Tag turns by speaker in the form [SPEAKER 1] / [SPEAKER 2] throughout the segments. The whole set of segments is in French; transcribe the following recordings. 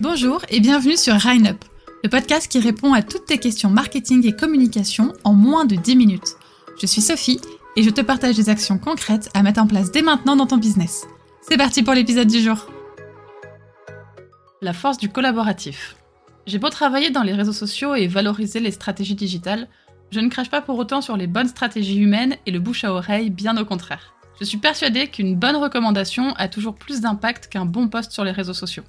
[SPEAKER 1] Bonjour et bienvenue sur Up, le podcast qui répond à toutes tes questions marketing et communication en moins de 10 minutes. Je suis Sophie et je te partage des actions concrètes à mettre en place dès maintenant dans ton business. C'est parti pour l'épisode du jour. La force du collaboratif. J'ai beau travailler dans les réseaux sociaux et valoriser les stratégies digitales, je ne crache pas pour autant sur les bonnes stratégies humaines et le bouche à oreille, bien au contraire. Je suis persuadée qu'une bonne recommandation a toujours plus d'impact qu'un bon post sur les réseaux sociaux.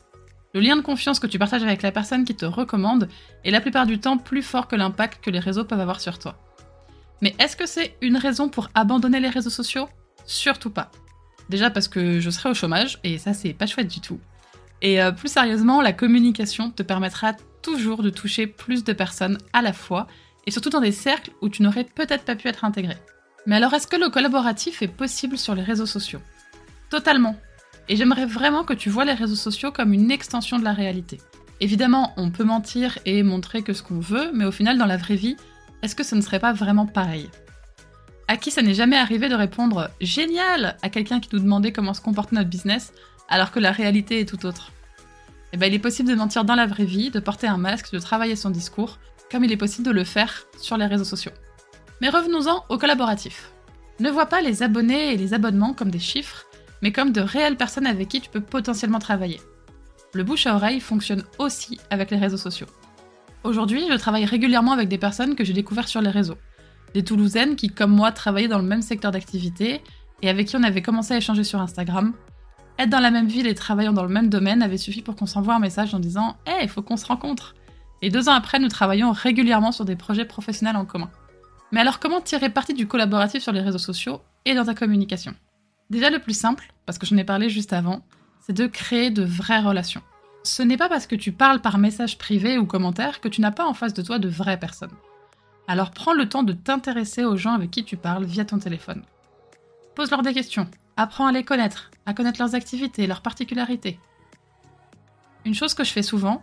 [SPEAKER 1] Le lien de confiance que tu partages avec la personne qui te recommande est la plupart du temps plus fort que l'impact que les réseaux peuvent avoir sur toi. Mais est-ce que c'est une raison pour abandonner les réseaux sociaux? Surtout pas. Déjà parce que je serai au chômage, et ça c'est pas chouette du tout. Et euh, plus sérieusement, la communication te permettra toujours de toucher plus de personnes à la fois, et surtout dans des cercles où tu n'aurais peut-être pas pu être intégré. Mais alors est-ce que le collaboratif est possible sur les réseaux sociaux? Totalement. Et j'aimerais vraiment que tu vois les réseaux sociaux comme une extension de la réalité. Évidemment, on peut mentir et montrer que ce qu'on veut, mais au final, dans la vraie vie, est-ce que ce ne serait pas vraiment pareil? À qui ça n'est jamais arrivé de répondre génial à quelqu'un qui nous demandait comment se comporte notre business, alors que la réalité est tout autre? Eh bien, il est possible de mentir dans la vraie vie, de porter un masque, de travailler son discours, comme il est possible de le faire sur les réseaux sociaux. Mais revenons-en au collaboratif. Ne vois pas les abonnés et les abonnements comme des chiffres, mais comme de réelles personnes avec qui tu peux potentiellement travailler. Le bouche à oreille fonctionne aussi avec les réseaux sociaux. Aujourd'hui, je travaille régulièrement avec des personnes que j'ai découvertes sur les réseaux. Des Toulousaines qui, comme moi, travaillaient dans le même secteur d'activité et avec qui on avait commencé à échanger sur Instagram. Être dans la même ville et travaillant dans le même domaine avait suffi pour qu'on s'envoie un message en disant Hé, hey, il faut qu'on se rencontre Et deux ans après, nous travaillons régulièrement sur des projets professionnels en commun. Mais alors comment tirer parti du collaboratif sur les réseaux sociaux et dans ta communication? Déjà le plus simple, parce que j'en ai parlé juste avant, c'est de créer de vraies relations. Ce n'est pas parce que tu parles par message privé ou commentaire que tu n'as pas en face de toi de vraies personnes. Alors prends le temps de t'intéresser aux gens avec qui tu parles via ton téléphone. Pose-leur des questions, apprends à les connaître, à connaître leurs activités, leurs particularités. Une chose que je fais souvent,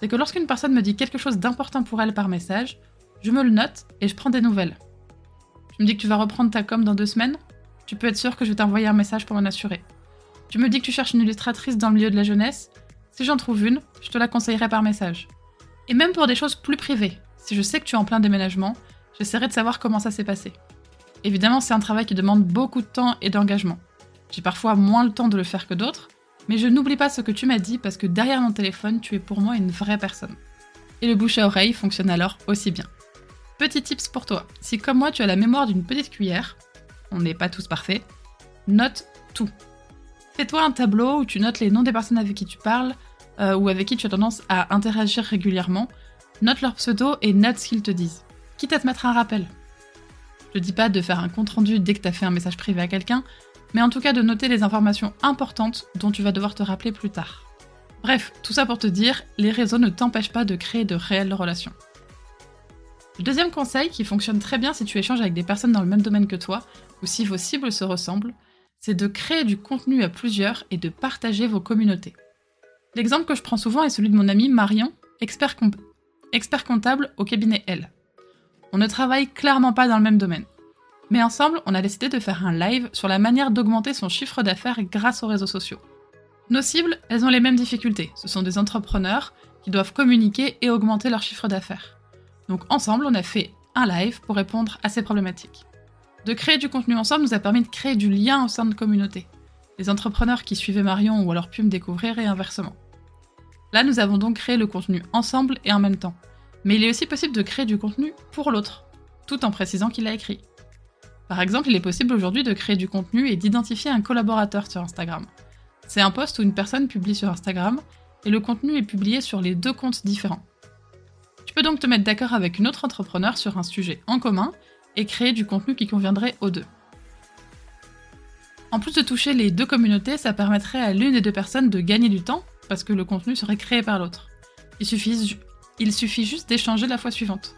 [SPEAKER 1] c'est que lorsqu'une personne me dit quelque chose d'important pour elle par message, je me le note et je prends des nouvelles. Tu me dis que tu vas reprendre ta com dans deux semaines? Tu peux être sûr que je vais t'envoyer un message pour m'en assurer. Tu me dis que tu cherches une illustratrice dans le milieu de la jeunesse Si j'en trouve une, je te la conseillerai par message. Et même pour des choses plus privées, si je sais que tu es en plein déménagement, j'essaierai de savoir comment ça s'est passé. Évidemment, c'est un travail qui demande beaucoup de temps et d'engagement. J'ai parfois moins le temps de le faire que d'autres, mais je n'oublie pas ce que tu m'as dit parce que derrière mon téléphone, tu es pour moi une vraie personne. Et le bouche à oreille fonctionne alors aussi bien. Petit tips pour toi. Si comme moi tu as la mémoire d'une petite cuillère, on n'est pas tous parfaits, note tout. Fais-toi un tableau où tu notes les noms des personnes avec qui tu parles euh, ou avec qui tu as tendance à interagir régulièrement. Note leur pseudo et note ce qu'ils te disent. Quitte à te mettre un rappel. Je te dis pas de faire un compte rendu dès que tu as fait un message privé à quelqu'un, mais en tout cas de noter les informations importantes dont tu vas devoir te rappeler plus tard. Bref, tout ça pour te dire, les réseaux ne t'empêchent pas de créer de réelles relations. Le deuxième conseil, qui fonctionne très bien si tu échanges avec des personnes dans le même domaine que toi, ou si vos cibles se ressemblent, c'est de créer du contenu à plusieurs et de partager vos communautés. L'exemple que je prends souvent est celui de mon ami Marion, expert, expert comptable au cabinet L. On ne travaille clairement pas dans le même domaine. Mais ensemble, on a décidé de faire un live sur la manière d'augmenter son chiffre d'affaires grâce aux réseaux sociaux. Nos cibles, elles ont les mêmes difficultés. Ce sont des entrepreneurs qui doivent communiquer et augmenter leur chiffre d'affaires. Donc ensemble, on a fait un live pour répondre à ces problématiques. De créer du contenu ensemble nous a permis de créer du lien au sein de communauté. Les entrepreneurs qui suivaient Marion ou alors pu me découvrir et inversement. Là, nous avons donc créé le contenu ensemble et en même temps. Mais il est aussi possible de créer du contenu pour l'autre, tout en précisant qu'il l'a écrit. Par exemple, il est possible aujourd'hui de créer du contenu et d'identifier un collaborateur sur Instagram. C'est un post où une personne publie sur Instagram et le contenu est publié sur les deux comptes différents. Peux donc te mettre d'accord avec une autre entrepreneur sur un sujet en commun et créer du contenu qui conviendrait aux deux. En plus de toucher les deux communautés, ça permettrait à l'une des deux personnes de gagner du temps parce que le contenu serait créé par l'autre. Il suffit, il suffit juste d'échanger la fois suivante.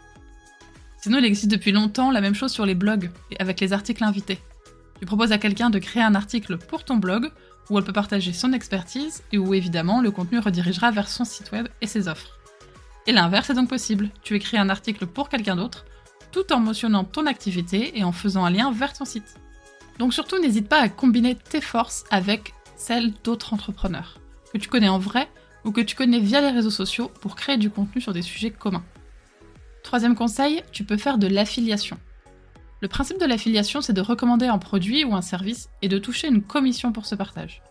[SPEAKER 1] Sinon, il existe depuis longtemps la même chose sur les blogs et avec les articles invités. Tu proposes à quelqu'un de créer un article pour ton blog où elle peut partager son expertise et où évidemment le contenu redirigera vers son site web et ses offres. Et l'inverse est donc possible. Tu écris un article pour quelqu'un d'autre, tout en mentionnant ton activité et en faisant un lien vers ton site. Donc surtout, n'hésite pas à combiner tes forces avec celles d'autres entrepreneurs, que tu connais en vrai ou que tu connais via les réseaux sociaux pour créer du contenu sur des sujets communs. Troisième conseil, tu peux faire de l'affiliation. Le principe de l'affiliation, c'est de recommander un produit ou un service et de toucher une commission pour ce partage.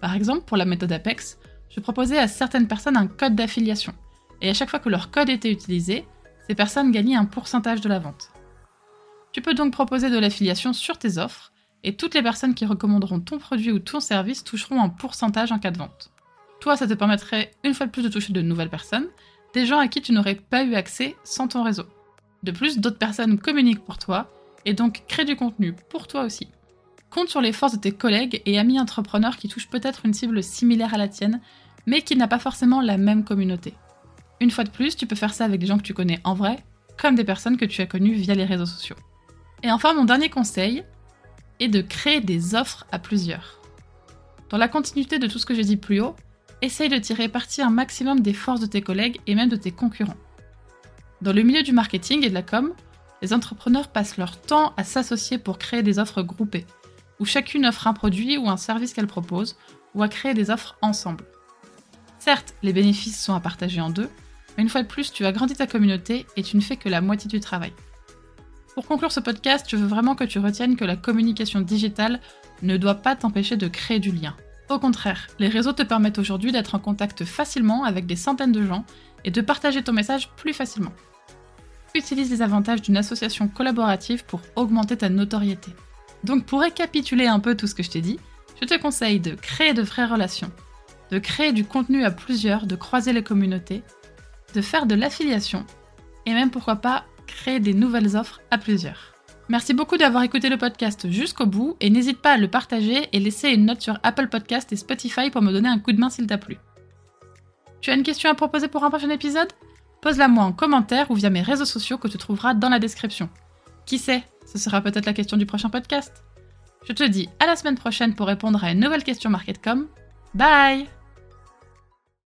[SPEAKER 1] Par exemple, pour la méthode Apex, je proposais à certaines personnes un code d'affiliation, et à chaque fois que leur code était utilisé, ces personnes gagnaient un pourcentage de la vente. Tu peux donc proposer de l'affiliation sur tes offres, et toutes les personnes qui recommanderont ton produit ou ton service toucheront un pourcentage en cas de vente. Toi, ça te permettrait une fois de plus de toucher de nouvelles personnes, des gens à qui tu n'aurais pas eu accès sans ton réseau. De plus, d'autres personnes communiquent pour toi, et donc crée du contenu pour toi aussi. Compte sur les forces de tes collègues et amis entrepreneurs qui touchent peut-être une cible similaire à la tienne, mais qui n'a pas forcément la même communauté. Une fois de plus, tu peux faire ça avec des gens que tu connais en vrai, comme des personnes que tu as connues via les réseaux sociaux. Et enfin, mon dernier conseil est de créer des offres à plusieurs. Dans la continuité de tout ce que j'ai dit plus haut, essaye de tirer parti un maximum des forces de tes collègues et même de tes concurrents. Dans le milieu du marketing et de la com, les entrepreneurs passent leur temps à s'associer pour créer des offres groupées, où chacune offre un produit ou un service qu'elle propose, ou à créer des offres ensemble. Certes, les bénéfices sont à partager en deux, une fois de plus, tu agrandis ta communauté et tu ne fais que la moitié du travail. Pour conclure ce podcast, je veux vraiment que tu retiennes que la communication digitale ne doit pas t'empêcher de créer du lien. Au contraire, les réseaux te permettent aujourd'hui d'être en contact facilement avec des centaines de gens et de partager ton message plus facilement utilise les avantages d'une association collaborative pour augmenter ta notoriété. Donc pour récapituler un peu tout ce que je t'ai dit, je te conseille de créer de vraies relations, de créer du contenu à plusieurs, de croiser les communautés, de faire de l'affiliation, et même pourquoi pas créer des nouvelles offres à plusieurs. Merci beaucoup d'avoir écouté le podcast jusqu'au bout et n'hésite pas à le partager et laisser une note sur Apple Podcast et Spotify pour me donner un coup de main s'il t'a plu. Tu as une question à proposer pour un prochain épisode? Pose-la moi en commentaire ou via mes réseaux sociaux que tu trouveras dans la description. Qui sait, ce sera peut-être la question du prochain podcast. Je te dis à la semaine prochaine pour répondre à une nouvelle question MarketCom. Bye